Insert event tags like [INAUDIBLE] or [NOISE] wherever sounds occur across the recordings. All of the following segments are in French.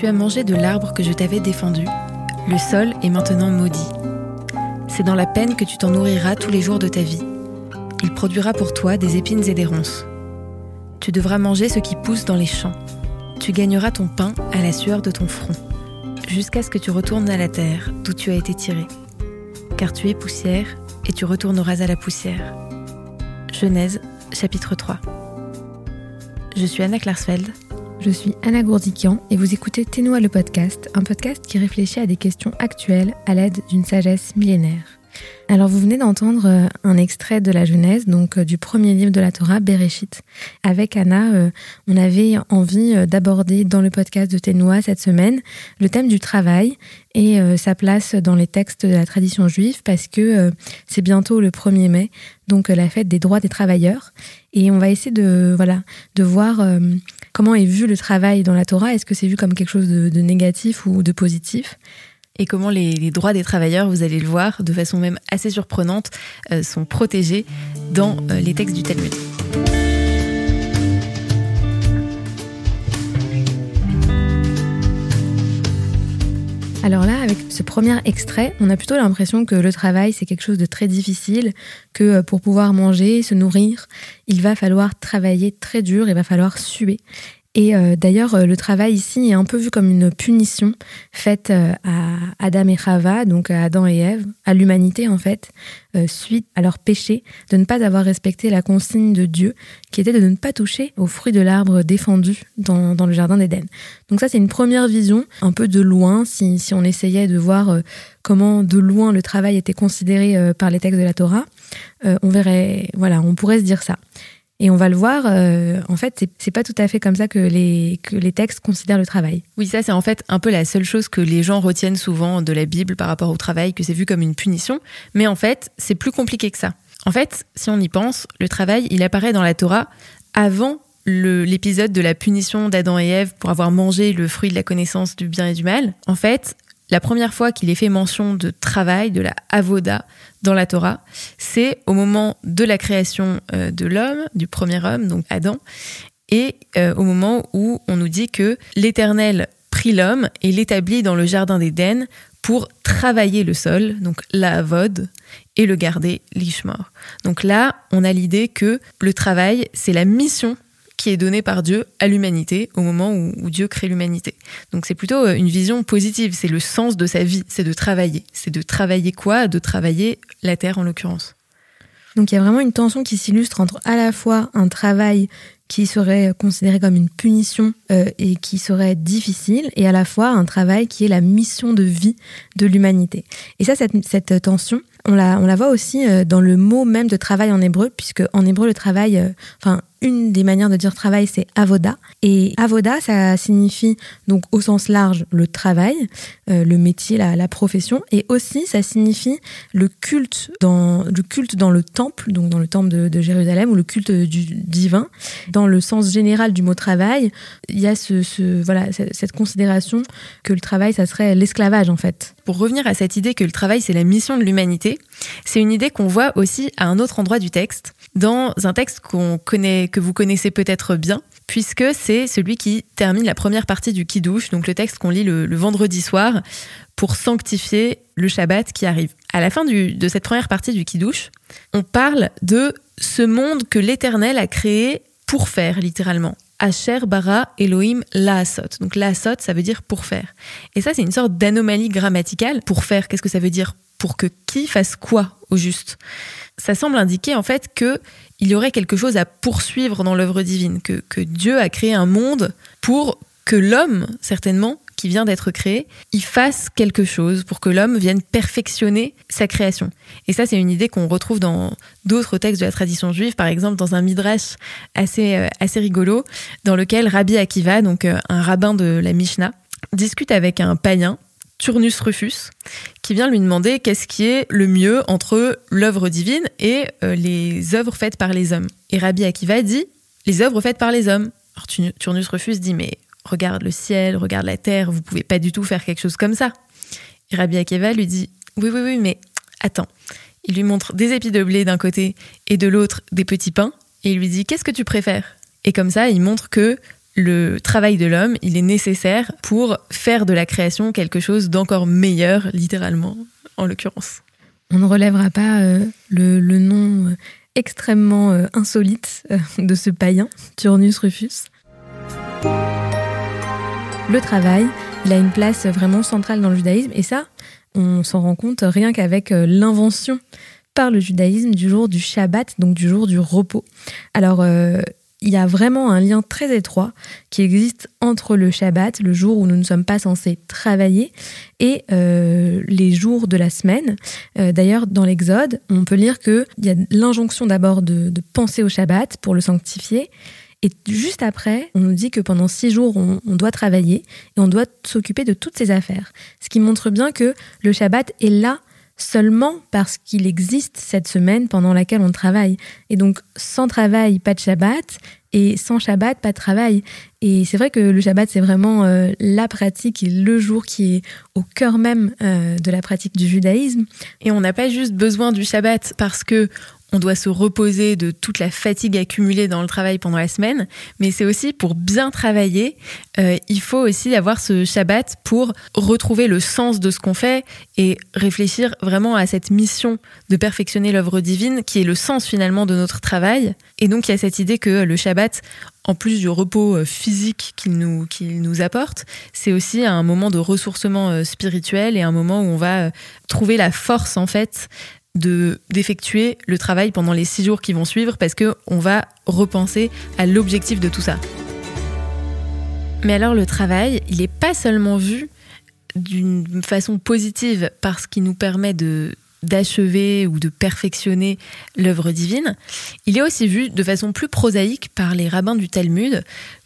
tu as mangé de l'arbre que je t'avais défendu, le sol est maintenant maudit. C'est dans la peine que tu t'en nourriras tous les jours de ta vie. Il produira pour toi des épines et des ronces. Tu devras manger ce qui pousse dans les champs. Tu gagneras ton pain à la sueur de ton front, jusqu'à ce que tu retournes à la terre d'où tu as été tiré. Car tu es poussière et tu retourneras à la poussière. Genèse chapitre 3. Je suis Anna Klarsfeld. Je suis Anna Gourdikian et vous écoutez Ténois le podcast, un podcast qui réfléchit à des questions actuelles à l'aide d'une sagesse millénaire. Alors vous venez d'entendre euh, un extrait de la Genèse, donc euh, du premier livre de la Torah, Bereshit. Avec Anna, euh, on avait envie d'aborder dans le podcast de Ténois cette semaine le thème du travail et sa place dans les textes de la tradition juive parce que c'est bientôt le 1er mai, donc la fête des droits des travailleurs. Et on va essayer de, voilà, de voir comment est vu le travail dans la Torah? Est-ce que c'est vu comme quelque chose de, négatif ou de positif? Et comment les, droits des travailleurs, vous allez le voir, de façon même assez surprenante, euh, sont protégés dans euh, les textes du Talmud. Alors là, avec ce premier extrait, on a plutôt l'impression que le travail, c'est quelque chose de très difficile, que euh, pour pouvoir manger, se nourrir, il va falloir travailler très dur, il va falloir suer. Et euh, d'ailleurs, euh, le travail ici est un peu vu comme une punition faite euh, à Adam et Chava, donc à Adam et Ève, à l'humanité en fait, suite à leur péché de ne pas avoir respecté la consigne de Dieu, qui était de ne pas toucher aux fruits de l'arbre défendu dans, dans le jardin d'Éden. Donc ça, c'est une première vision, un peu de loin, si, si on essayait de voir comment de loin le travail était considéré par les textes de la Torah, on verrait, voilà, on pourrait se dire ça. Et on va le voir, euh, en fait, c'est pas tout à fait comme ça que les, que les textes considèrent le travail. Oui, ça, c'est en fait un peu la seule chose que les gens retiennent souvent de la Bible par rapport au travail, que c'est vu comme une punition. Mais en fait, c'est plus compliqué que ça. En fait, si on y pense, le travail, il apparaît dans la Torah avant l'épisode de la punition d'Adam et Ève pour avoir mangé le fruit de la connaissance du bien et du mal. En fait, la première fois qu'il est fait mention de travail, de la avoda dans la Torah, c'est au moment de la création euh, de l'homme, du premier homme, donc Adam, et euh, au moment où on nous dit que l'Éternel prit l'homme et l'établit dans le jardin d'Éden pour travailler le sol, donc la avod, et le garder l'ishmor. Donc là, on a l'idée que le travail, c'est la mission qui est donné par Dieu à l'humanité au moment où, Dieu crée l'humanité. Donc c'est plutôt euh, une vision positive, c'est le sens de sa vie, c'est de travailler. C'est de travailler quoi? De travailler la terre en l'occurrence. Donc il y a vraiment une tension qui s'illustre entre à la fois un travail qui serait considéré comme une punition euh, et qui serait difficile, et à la fois un travail qui est la mission de vie de l'humanité. Et ça, cette, cette tension, on la, on la voit aussi euh, dans le mot même de travail en hébreu, puisque en hébreu, le travail, enfin, une des manières de dire travail, c'est avoda. Et avoda, ça signifie donc au sens large le travail, euh, le métier, la, profession, et aussi ça signifie le culte dans le culte dans le temple, donc dans le temple de, Jérusalem ou le culte du divin. Dans le sens général du mot travail, il y a voilà cette considération que le travail, ça serait l'esclavage en fait. Pour revenir à cette idée que le travail c'est la mission de l'humanité, c'est une idée qu'on voit aussi à un autre endroit du texte dans un texte qu'on connaît, que vous connaissez peut-être bien, puisque c'est celui qui termine la première partie du Kiddush, donc le texte qu'on lit le, vendredi soir pour sanctifier le Shabbat qui arrive. À la fin de cette première partie du Kiddush, on parle de ce monde que l'Éternel a créé pour faire, littéralement. Asher bara Elohim laasot. Donc laasot, ça veut dire pour faire. Et ça, c'est une sorte d'anomalie grammaticale. Pour faire, qu'est-ce que ça veut dire Pour que qui fasse quoi au juste ça semble indiquer en fait que il y aurait quelque chose à poursuivre dans l'œuvre divine, que, Dieu a créé un monde pour que l'homme, certainement, qui vient d'être créé, y fasse quelque chose pour que l'homme vienne perfectionner sa création. Et ça, c'est une idée qu'on retrouve dans d'autres textes de la tradition juive, par exemple dans un midrash assez, euh, assez rigolo, dans lequel Rabbi Akiva, donc euh, un rabbin de la Mishnah, discute avec un païen Turnus Rufus, qui vient lui demander qu'est-ce qui est le mieux entre l'œuvre divine et euh, les œuvres faites par les hommes. Et Rabbi Akiva dit les œuvres faites par les hommes. Alors Turnus Rufus dit mais regarde le ciel, regarde la terre, vous pouvez pas du tout faire quelque chose comme ça. Et Rabbi Akiva lui dit oui oui oui mais attends. Il lui montre des épis de blé d'un côté et de l'autre des petits pains et il lui dit qu'est-ce que tu préfères? Et comme ça, il montre que le travail de l'homme, il est nécessaire pour faire de la création quelque chose d'encore meilleur, littéralement, en l'occurrence. On ne relèvera pas euh, le, nom euh, extrêmement euh, insolite de ce païen, Turnus Rufus. Le travail, il a une place vraiment centrale dans le judaïsme, et ça, on s'en rend compte rien qu'avec l'invention par le judaïsme du jour du Shabbat, donc du jour du repos. Alors, il y a vraiment un lien très étroit qui existe entre le Shabbat, le jour où nous ne sommes pas censés travailler, et euh, les jours de la semaine. Euh, d'ailleurs, dans l'Exode, on peut lire qu'il y a l'injonction d'abord de, penser au Shabbat pour le sanctifier. Et juste après, on nous dit que pendant six jours, on, on doit travailler et on doit s'occuper de toutes ces affaires. Ce qui montre bien que le Shabbat est là seulement parce qu'il existe cette semaine pendant laquelle on travaille. Et donc, sans travail, pas de Shabbat, et sans Shabbat, pas de travail. Et c'est vrai que le Shabbat, c'est vraiment euh, la pratique et le jour qui est au cœur même euh, de la pratique du judaïsme. Et on n'a pas juste besoin du Shabbat parce que on doit se reposer de toute la fatigue accumulée dans le travail pendant la semaine, mais c'est aussi pour bien travailler, euh, il faut aussi avoir ce Shabbat pour retrouver le sens de ce qu'on fait et réfléchir vraiment à cette mission de perfectionner l'œuvre divine qui est le sens finalement de notre travail. Et donc il y a cette idée que le Shabbat, en plus du repos euh, physique qu'il nous, nous apporte, c'est aussi un moment de ressourcement euh, spirituel et un moment où on va trouver la force en fait de d'effectuer le travail pendant les six jours qui vont suivre parce que on va repenser à l'objectif de tout ça. Mais alors le travail, il n'est pas seulement vu d'une façon positive parce qu'il nous permet d'achever ou de perfectionner l'œuvre divine, il est aussi vu de façon plus prosaïque par les rabbins du Talmud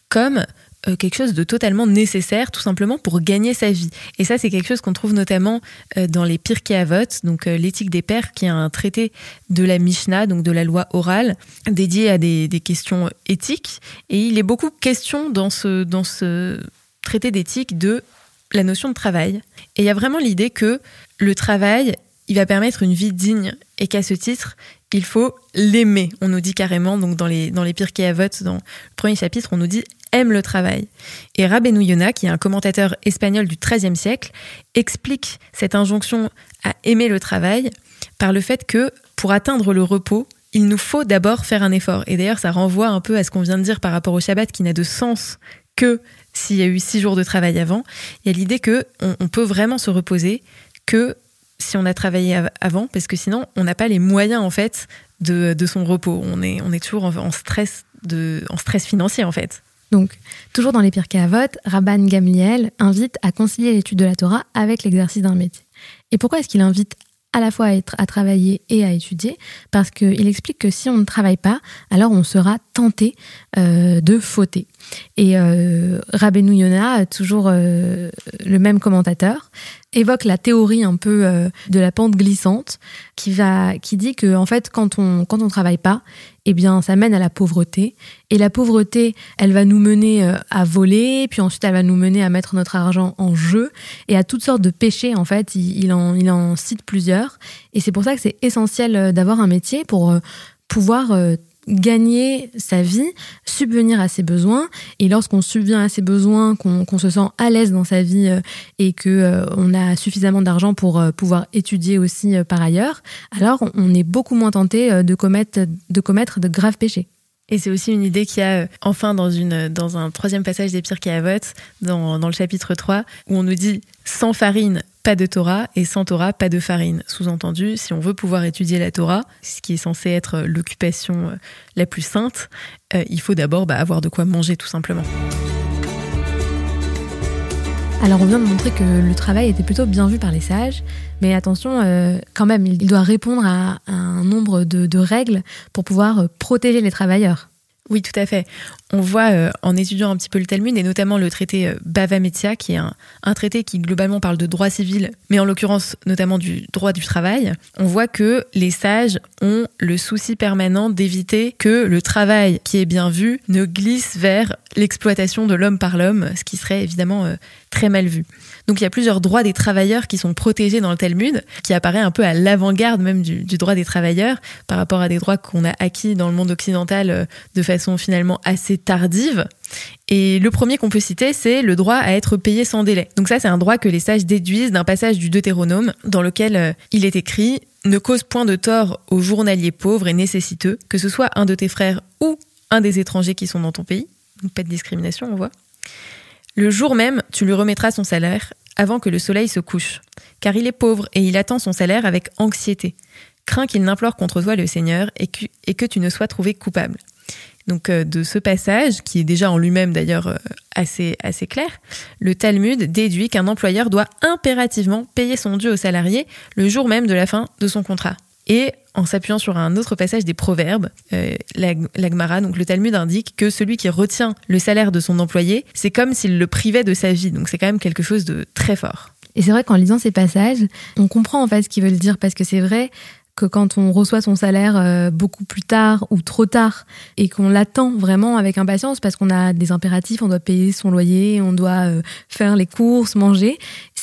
comme euh, quelque chose de totalement nécessaire, tout simplement pour gagner sa vie. Et ça, c'est quelque chose qu'on trouve notamment euh, dans les Pirkei Avot, donc euh, l'éthique des pères, qui est un traité de la Mishnah, donc de la loi orale, dédié à des, questions éthiques. Et il est beaucoup question dans ce, dans ce traité d'éthique de la notion de travail. Et il y a vraiment l'idée que le travail, il va permettre une vie digne et qu'à ce titre, il faut l'aimer. On nous dit carrément, donc dans les, dans les Pirkei Avot, dans le premier chapitre, on nous dit aime le travail. Et Rabbeinu Yonah, qui est un commentateur espagnol du XIIIe siècle, explique cette injonction à aimer le travail par le fait que pour atteindre le repos, il nous faut d'abord faire un effort. Et d'ailleurs, ça renvoie un peu à ce qu'on vient de dire par rapport au Shabbat, qui n'a de sens que s'il y a eu six jours de travail avant. Il y a l'idée que on, peut vraiment se reposer que si on a travaillé avant, parce que sinon, on n'a pas les moyens en fait de, son repos. On est, on est toujours en, stress de, en stress financier en fait. Donc, toujours dans les Pirkei Avot, Rabban Gamliel invite à concilier l'étude de la Torah avec l'exercice d'un métier. Et pourquoi est-ce qu'il invite à la fois à, être, à travailler et à étudier? Parce qu'il explique que si on ne travaille pas, alors on sera tenté euh, de fauter. Et euh, Rabbeinu toujours euh, le même commentateur, évoque la théorie un peu euh, de la pente glissante qui va qui dit que en fait quand on quand on travaille pas eh bien ça mène à la pauvreté. Et la pauvreté elle va nous mener euh, à voler puis ensuite elle va nous mener à mettre notre argent en jeu et à toutes sortes de péchés en fait. Il, en il en cite plusieurs. Et c'est pour ça que c'est essentiel euh, d'avoir un métier pour pouvoir gagner sa vie, subvenir à ses besoins. Et lorsqu'on subvient à ses besoins, qu'on se sent à l'aise dans sa vie euh, et que euh, on a suffisamment d'argent pour euh, pouvoir étudier aussi par ailleurs, alors on est beaucoup moins tenté de commettre de, graves péchés. Et c'est aussi une idée qu'il y a enfin dans, un troisième passage des Pires Avot, dans, dans le chapitre 3, où on nous dit sans farine, pas de Torah et sans Torah, pas de farine. Sous-entendu, si on veut pouvoir étudier la Torah, ce qui est censé être l'occupation euh, la plus sainte, euh, il faut d'abord bah, avoir de quoi manger tout simplement. Alors on vient de montrer que le travail était plutôt bien vu par les sages, mais attention, euh, quand même, il doit répondre à, un nombre de règles pour pouvoir protéger les travailleurs. Oui, tout à fait. On voit euh, en étudiant un petit peu le Talmud et notamment le traité euh, Bava qui est un, traité qui globalement parle de droit civil, mais en l'occurrence notamment du droit du travail, on voit que les sages ont le souci permanent d'éviter que le travail qui est bien vu ne glisse vers l'exploitation de l'homme par l'homme, ce qui serait évidemment euh, très mal vu. Donc il y a plusieurs droits des travailleurs qui sont protégés dans le Talmud, qui apparaît un peu à l'avant-garde même du, droit des travailleurs par rapport à des droits qu'on a acquis dans le monde occidental euh, de façon finalement assez tardive. Et le premier qu'on peut citer, c'est le droit à être payé sans délai. Donc ça, c'est un droit que les sages déduisent d'un passage du Deutéronome dans lequel euh, il est écrit ne cause point de tort aux journaliers pauvres et nécessiteux, que ce soit un de tes frères ou un des étrangers qui sont dans ton pays. Pas de discrimination, on voit. Le jour même, tu lui remettras son salaire avant que le soleil se couche, car il est pauvre et il attend son salaire avec anxiété. Crains qu'il n'implore contre toi le Seigneur et que, tu ne sois trouvé coupable. Donc euh, de ce passage, qui est déjà en lui-même d'ailleurs euh, assez, assez clair, le Talmud déduit qu'un employeur doit impérativement payer son dû au salarié le jour même de la fin de son contrat. Et en s'appuyant sur un autre passage des Proverbes, euh, l'Agmara, donc le Talmud indique que celui qui retient le salaire de son employé, c'est comme s'il le privait de sa vie. Donc c'est quand même quelque chose de très fort. Et c'est vrai qu'en lisant ces passages, on comprend en fait ce qu'ils veulent dire parce que c'est vrai que quand on reçoit son salaire euh, beaucoup plus tard ou trop tard et qu'on l'attend vraiment avec impatience parce qu'on a des impératifs, on doit payer son loyer, on doit euh, faire les courses, manger,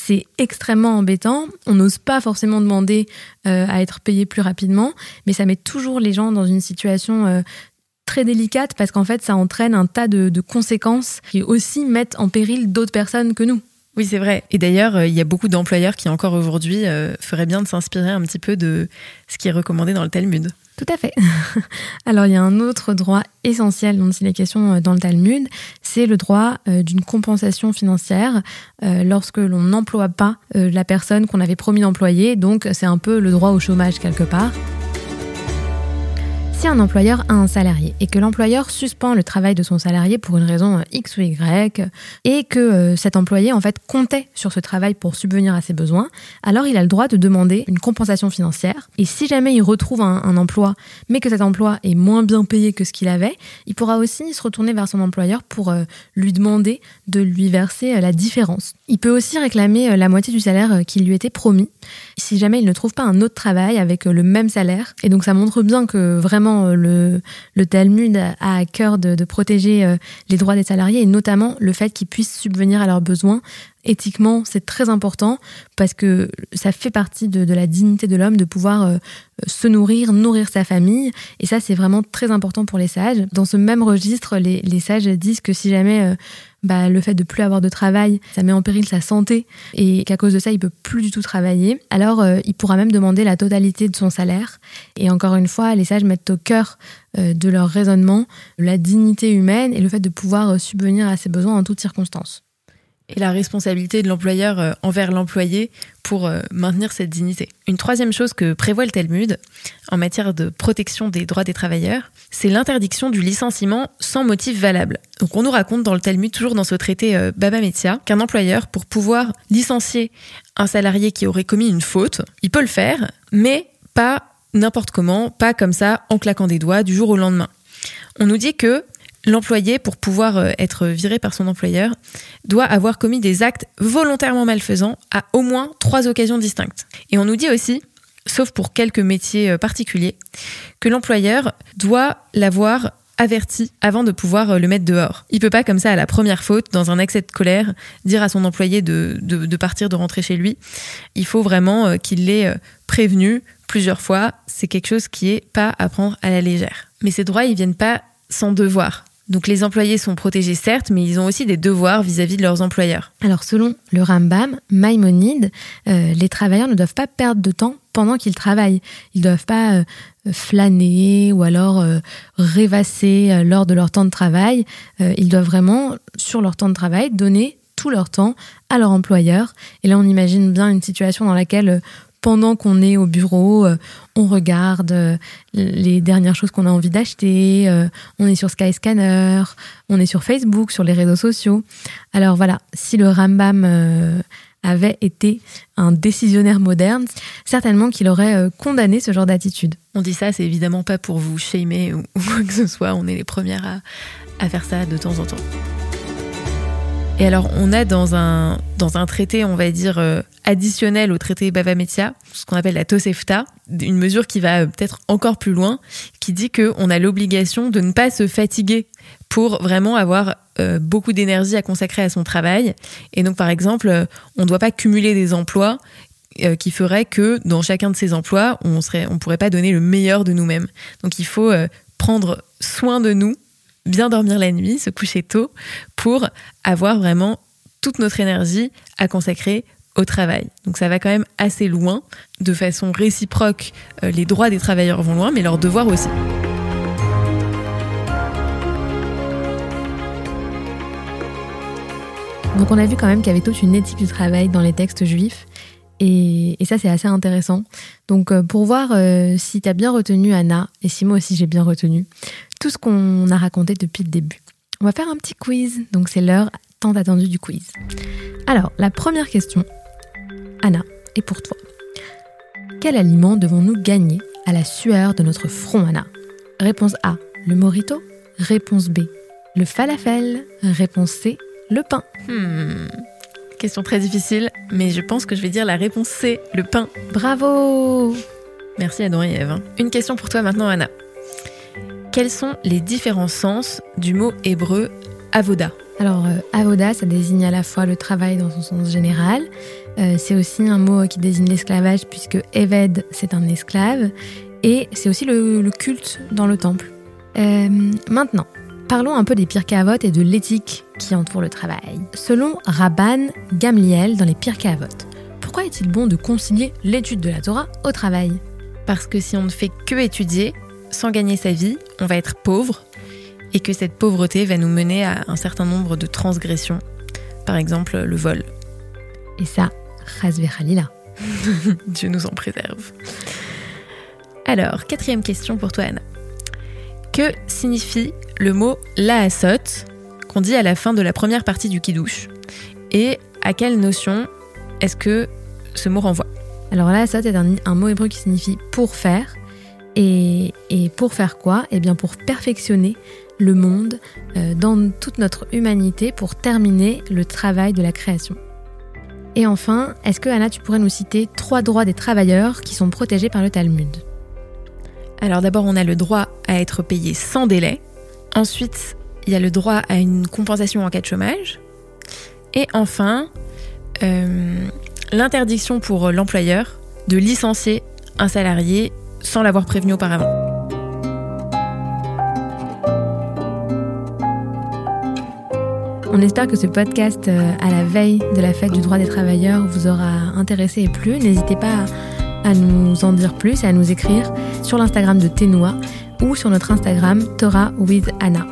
c'est extrêmement embêtant. On n'ose pas forcément demander euh, à être payé plus rapidement, mais ça met toujours les gens dans une situation très délicate parce qu'en fait ça entraîne un tas de conséquences qui aussi mettent en péril d'autres personnes que nous. Oui, c'est vrai. Et d'ailleurs, euh, il y a beaucoup d'employeurs qui, encore aujourd'hui, euh, feraient bien de s'inspirer un petit peu de ce qui est recommandé dans le Talmud. Tout à fait. [LAUGHS] Alors, il y a un autre droit essentiel dont il est question euh, dans le Talmud, c'est le droit d'une compensation financière lorsque l'on n'emploie pas la personne qu'on avait promis d'employer. Donc, c'est un peu le droit au chômage quelque part. Si un employeur a un salarié et que l'employeur suspend le travail de son salarié pour une raison euh, X ou Y et que euh, cet employé en fait comptait sur ce travail pour subvenir à ses besoins, alors il a le droit de demander une compensation financière. Et si jamais il retrouve un, emploi, mais que cet emploi est moins bien payé que ce qu'il avait, il pourra aussi se retourner vers son employeur pour euh, lui demander de lui verser la différence. Il peut aussi réclamer la moitié du salaire qui lui était promis si jamais il ne trouve pas un autre travail avec le même salaire. Et donc ça montre bien que vraiment euh, le, Talmud a à cœur de, protéger euh, les droits des salariés et notamment le fait qu'ils puissent subvenir à leurs besoins. Éthiquement, c'est très important parce que ça fait partie de, la dignité de l'homme de pouvoir euh, se nourrir, nourrir sa famille. Et ça, c'est vraiment très important pour les sages. Dans ce même registre, les, les sages disent que si jamais bah, le fait de plus avoir de travail, ça met en péril sa santé et qu'à cause de ça, il peut plus du tout travailler, alors euh, il pourra même demander la totalité de son salaire. Et encore une fois, les sages mettent au cœur euh, de leur raisonnement la dignité humaine et le fait de pouvoir euh, subvenir à ses besoins en toutes circonstances et la responsabilité de l'employeur euh, envers l'employé pour euh, maintenir cette dignité. Une troisième chose que prévoit le Talmud en matière de protection des droits des travailleurs, c'est l'interdiction du licenciement sans motif valable. Donc on nous raconte dans le Talmud, toujours dans ce traité euh, Baba Metzia, qu'un employeur, pour pouvoir licencier un salarié qui aurait commis une faute, il peut le faire, mais pas n'importe comment, pas comme ça, en claquant des doigts du jour au lendemain. On nous dit que l'employé, pour pouvoir euh, être viré par son employeur, doit avoir commis des actes volontairement malfaisants à au moins trois occasions distinctes. Et on nous dit aussi, sauf pour quelques métiers euh, particuliers, que l'employeur doit l'avoir averti avant de pouvoir euh, le mettre dehors. Il peut pas comme ça à la première faute, dans un excès de colère, dire à son employé de, de partir, de rentrer chez lui. Il faut vraiment qu'il l'ait prévenu plusieurs fois. C'est quelque chose qui est pas à prendre à la légère. Mais ces droits, ils viennent pas sans devoir. Donc les employés sont protégés certes, mais ils ont aussi des devoirs vis-à-vis de leurs employeurs. Alors selon le Rambam, Maïmonide, euh, les travailleurs ne doivent pas perdre de temps pendant qu'ils travaillent. Ils ne doivent pas euh, flâner ou alors euh, rêvasser lors de leur temps de travail. ils doivent vraiment, sur leur temps de travail, donner tout leur temps à leur employeur. Et là, on imagine bien une situation dans laquelle pendant qu'on est au bureau, euh, on regarde euh, les dernières choses qu'on a envie d'acheter, euh, on est sur Skyscanner, on est sur Facebook, sur les réseaux sociaux. Alors voilà, si le Rambam avait été un décisionnaire moderne, certainement qu'il aurait condamné ce genre d'attitude. On dit ça, c'est évidemment pas pour vous shamer ou, [LAUGHS] quoi que ce soit, on est les premières à, à faire ça de temps en temps. Et alors, on a dans un, dans un traité, on va dire, euh, additionnel au traité Bava Metia, ce qu'on appelle la Tosefta, une mesure qui va euh, peut-être encore plus loin, qui dit qu'on a l'obligation de ne pas se fatiguer pour vraiment avoir euh, beaucoup d'énergie à consacrer à son travail. Et donc, par exemple, on ne doit pas cumuler des emplois qui feraient que dans chacun de ces emplois, on ne on pourrait pas donner le meilleur de nous-mêmes. Donc, il faut prendre soin de nous, bien dormir la nuit, se coucher tôt, pour avoir vraiment toute notre énergie à consacrer au travail. Donc ça va quand même assez loin. De façon réciproque, les droits des travailleurs vont loin, mais leurs devoirs aussi. Donc on a vu quand même qu'il y avait toute une éthique du travail dans les textes juifs. Et, ça, c'est assez intéressant. Donc euh, pour voir euh, si tu as bien retenu, Anna, et si moi aussi j'ai bien retenu, tout ce qu'on a raconté depuis le début. On va faire un petit quiz. Donc c'est l'heure tant attendue du quiz. Alors, la première question, Anna, est pour toi. Quel aliment devons-nous gagner à la sueur de notre front, Anna? Réponse A, le morito. Réponse B, le falafel. Réponse C, le pain. Hmm. Question très difficile, mais je pense que je vais dire la réponse C, le pain. Bravo Merci Adam et Eve. Une question pour toi maintenant, Anna. Quels sont les différents sens du mot hébreu avoda? Alors, euh, avoda, ça désigne à la fois le travail dans son sens général. Euh, c'est aussi un mot qui désigne l'esclavage, puisque Eved, c'est un esclave. Et c'est aussi le, culte dans le temple. Euh, maintenant, Parlons un peu des Pirkei et de l'éthique qui entoure le travail. Selon Rabban Gamliel dans les Pirkei pourquoi est-il bon de concilier l'étude de la Torah au travail? Parce que si on ne fait que étudier, sans gagner sa vie, on va être pauvre et que cette pauvreté va nous mener à un certain nombre de transgressions, par exemple le vol. Et ça, Khalila. [LAUGHS] Dieu nous en préserve. Alors, quatrième question pour toi, Anna. Que signifie le mot laasot qu'on dit à la fin de la première partie du kidouche Et à quelle notion est-ce que ce mot renvoie? Alors laasot est un, mot hébreu qui signifie pour faire. Et, pour faire quoi? Eh bien pour perfectionner le monde euh, dans toute notre humanité pour terminer le travail de la création. Et enfin, est-ce que Anna, tu pourrais nous citer trois droits des travailleurs qui sont protégés par le Talmud? Alors d'abord, on a le droit à être payé sans délai. Ensuite, il y a le droit à une compensation en cas de chômage. Et enfin, euh, l'interdiction pour l'employeur de licencier un salarié sans l'avoir prévenu auparavant. On espère que ce podcast euh, à la veille de la fête du droit des travailleurs vous aura intéressé et plu. N'hésitez pas à nous en dire plus et à nous écrire sur l'Instagram de Tenoa ou sur notre Instagram Torah with Anna.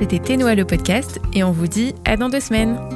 C'était Tenoa le podcast et on vous dit à dans deux semaines.